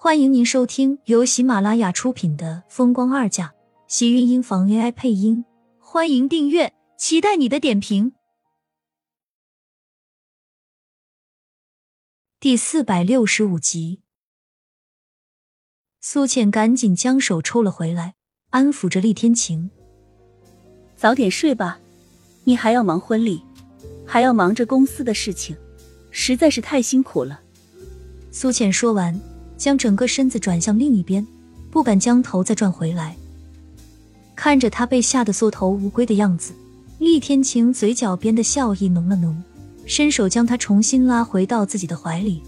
欢迎您收听由喜马拉雅出品的《风光二嫁》，喜运音房 AI 配音。欢迎订阅，期待你的点评。第四百六十五集，苏浅赶紧将手抽了回来，安抚着厉天晴：“早点睡吧，你还要忙婚礼，还要忙着公司的事情，实在是太辛苦了。”苏浅说完。将整个身子转向另一边，不敢将头再转回来。看着他被吓得缩头乌龟的样子，厉天晴嘴角边的笑意浓了浓，伸手将他重新拉回到自己的怀里。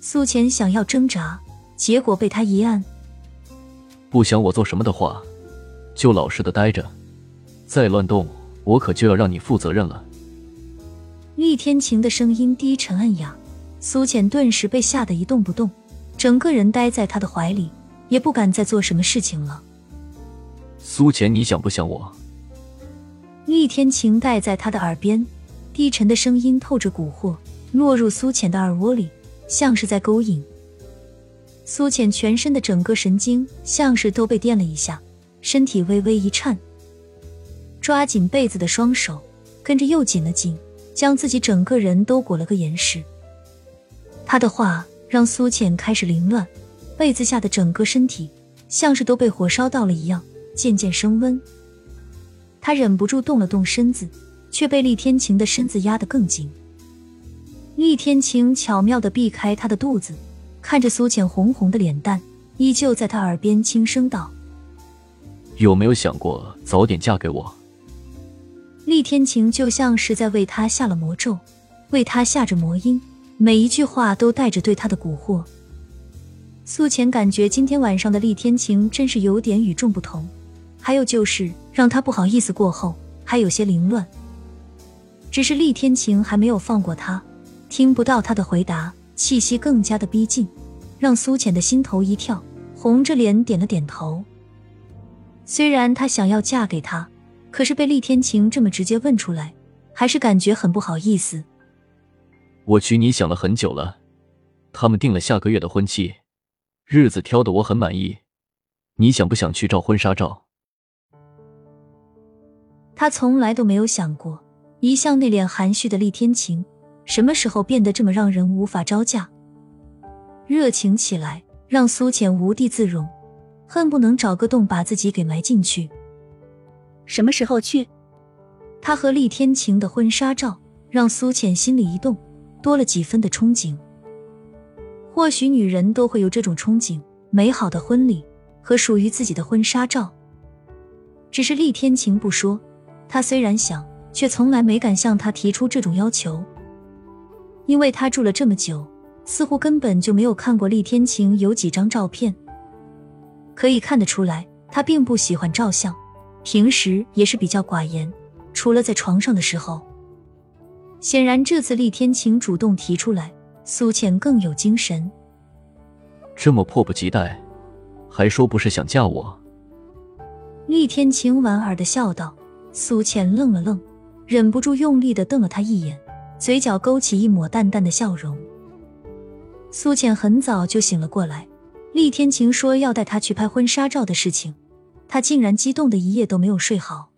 苏浅想要挣扎，结果被他一按。不想我做什么的话，就老实的待着，再乱动，我可就要让你负责任了。厉天晴的声音低沉暗哑，苏浅顿时被吓得一动不动。整个人待在他的怀里，也不敢再做什么事情了。苏浅，你想不想我？厉天晴待在他的耳边，低沉的声音透着蛊惑，落入苏浅的耳窝里，像是在勾引。苏浅全身的整个神经像是都被电了一下，身体微微一颤，抓紧被子的双手跟着又紧了紧，将自己整个人都裹了个严实。他的话。让苏浅开始凌乱，被子下的整个身体像是都被火烧到了一样，渐渐升温。她忍不住动了动身子，却被厉天晴的身子压得更紧。厉天晴巧妙地避开他的肚子，看着苏浅红红的脸蛋，依旧在他耳边轻声道：“有没有想过早点嫁给我？”厉天晴就像是在为他下了魔咒，为他下着魔音。每一句话都带着对他的蛊惑。苏浅感觉今天晚上的厉天晴真是有点与众不同，还有就是让他不好意思过后还有些凌乱。只是厉天晴还没有放过他，听不到他的回答，气息更加的逼近，让苏浅的心头一跳，红着脸点了点头。虽然她想要嫁给他，可是被厉天晴这么直接问出来，还是感觉很不好意思。我娶你想了很久了，他们定了下个月的婚期，日子挑的我很满意。你想不想去照婚纱照？他从来都没有想过，一向内敛含蓄的厉天晴，什么时候变得这么让人无法招架？热情起来，让苏浅无地自容，恨不能找个洞把自己给埋进去。什么时候去？他和厉天晴的婚纱照，让苏浅心里一动。多了几分的憧憬。或许女人都会有这种憧憬：美好的婚礼和属于自己的婚纱照。只是厉天晴不说，他虽然想，却从来没敢向他提出这种要求。因为他住了这么久，似乎根本就没有看过厉天晴有几张照片。可以看得出来，他并不喜欢照相，平时也是比较寡言，除了在床上的时候。显然，这次厉天晴主动提出来，苏浅更有精神。这么迫不及待，还说不是想嫁我？厉天晴莞尔的笑道。苏浅愣了愣，忍不住用力的瞪了他一眼，嘴角勾起一抹淡淡的笑容。苏浅很早就醒了过来，厉天晴说要带她去拍婚纱照的事情，她竟然激动的一夜都没有睡好。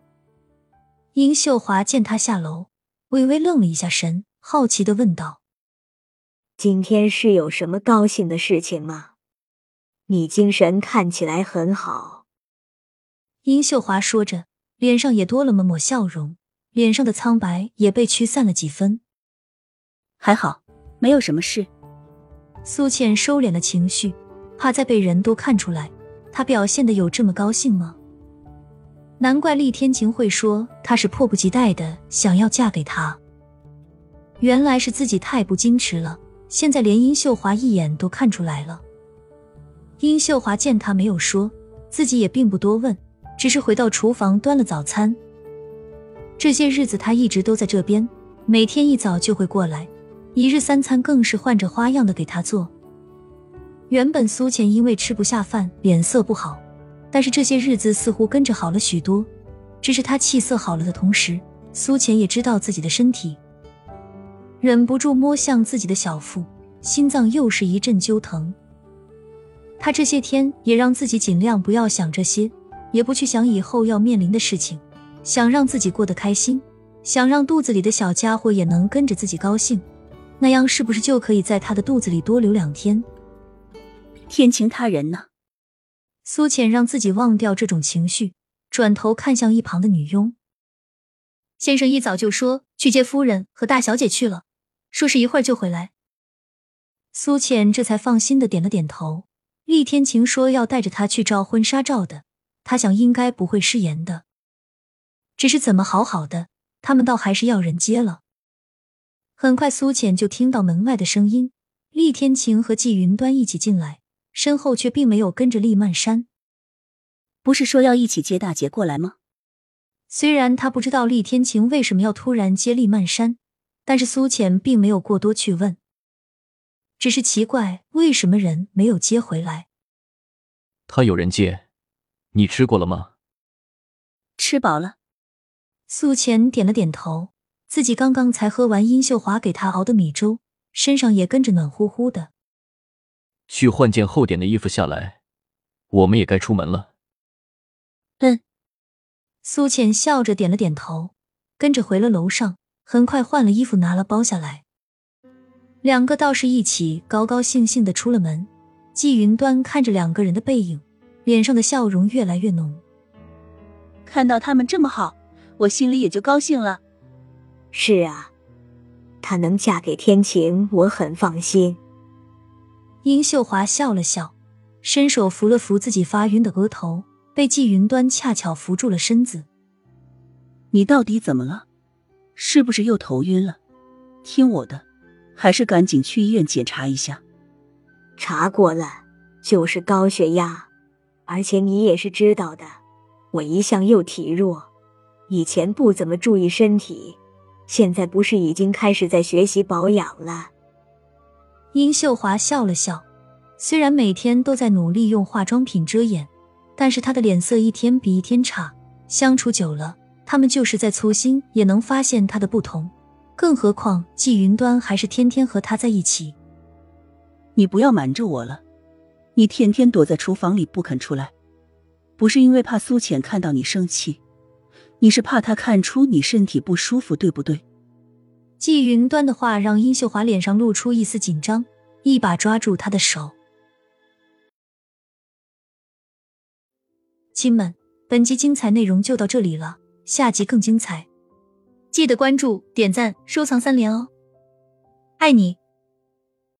殷秀华见她下楼。微微愣了一下神，好奇的问道：“今天是有什么高兴的事情吗？你精神看起来很好。”殷秀华说着，脸上也多了么抹笑容，脸上的苍白也被驱散了几分。还好，没有什么事。苏倩收敛了情绪，怕再被人都看出来，她表现的有这么高兴吗？难怪厉天晴会说她是迫不及待的想要嫁给他，原来是自己太不矜持了。现在连殷秀华一眼都看出来了。殷秀华见他没有说，自己也并不多问，只是回到厨房端了早餐。这些日子他一直都在这边，每天一早就会过来，一日三餐更是换着花样的给他做。原本苏浅因为吃不下饭，脸色不好。但是这些日子似乎跟着好了许多，只是他气色好了的同时，苏浅也知道自己的身体，忍不住摸向自己的小腹，心脏又是一阵揪疼。他这些天也让自己尽量不要想这些，也不去想以后要面临的事情，想让自己过得开心，想让肚子里的小家伙也能跟着自己高兴，那样是不是就可以在他的肚子里多留两天？天晴他人呢？苏浅让自己忘掉这种情绪，转头看向一旁的女佣。先生一早就说去接夫人和大小姐去了，说是一会儿就回来。苏浅这才放心的点了点头。厉天晴说要带着她去照婚纱照的，他想应该不会失言的。只是怎么好好的，他们倒还是要人接了。很快，苏浅就听到门外的声音，厉天晴和季云端一起进来。身后却并没有跟着厉曼山，不是说要一起接大姐过来吗？虽然他不知道厉天晴为什么要突然接厉曼山，但是苏浅并没有过多去问，只是奇怪为什么人没有接回来。他有人接，你吃过了吗？吃饱了。苏浅点了点头，自己刚刚才喝完殷秀华给他熬的米粥，身上也跟着暖乎乎的。去换件厚点的衣服下来，我们也该出门了。嗯，苏浅笑着点了点头，跟着回了楼上。很快换了衣服，拿了包下来，两个道士一起高高兴兴的出了门。季云端看着两个人的背影，脸上的笑容越来越浓。看到他们这么好，我心里也就高兴了。是啊，她能嫁给天晴，我很放心。殷秀华笑了笑，伸手扶了扶自己发晕的额头，被季云端恰巧扶住了身子。你到底怎么了？是不是又头晕了？听我的，还是赶紧去医院检查一下。查过了，就是高血压，而且你也是知道的，我一向又体弱，以前不怎么注意身体，现在不是已经开始在学习保养了。殷秀华笑了笑，虽然每天都在努力用化妆品遮掩，但是她的脸色一天比一天差。相处久了，他们就是在粗心也能发现她的不同。更何况季云端还是天天和她在一起。你不要瞒着我了，你天天躲在厨房里不肯出来，不是因为怕苏浅看到你生气，你是怕他看出你身体不舒服，对不对？季云端的话让殷秀华脸上露出一丝紧张，一把抓住他的手。亲们，本集精彩内容就到这里了，下集更精彩，记得关注、点赞、收藏三连哦！爱你。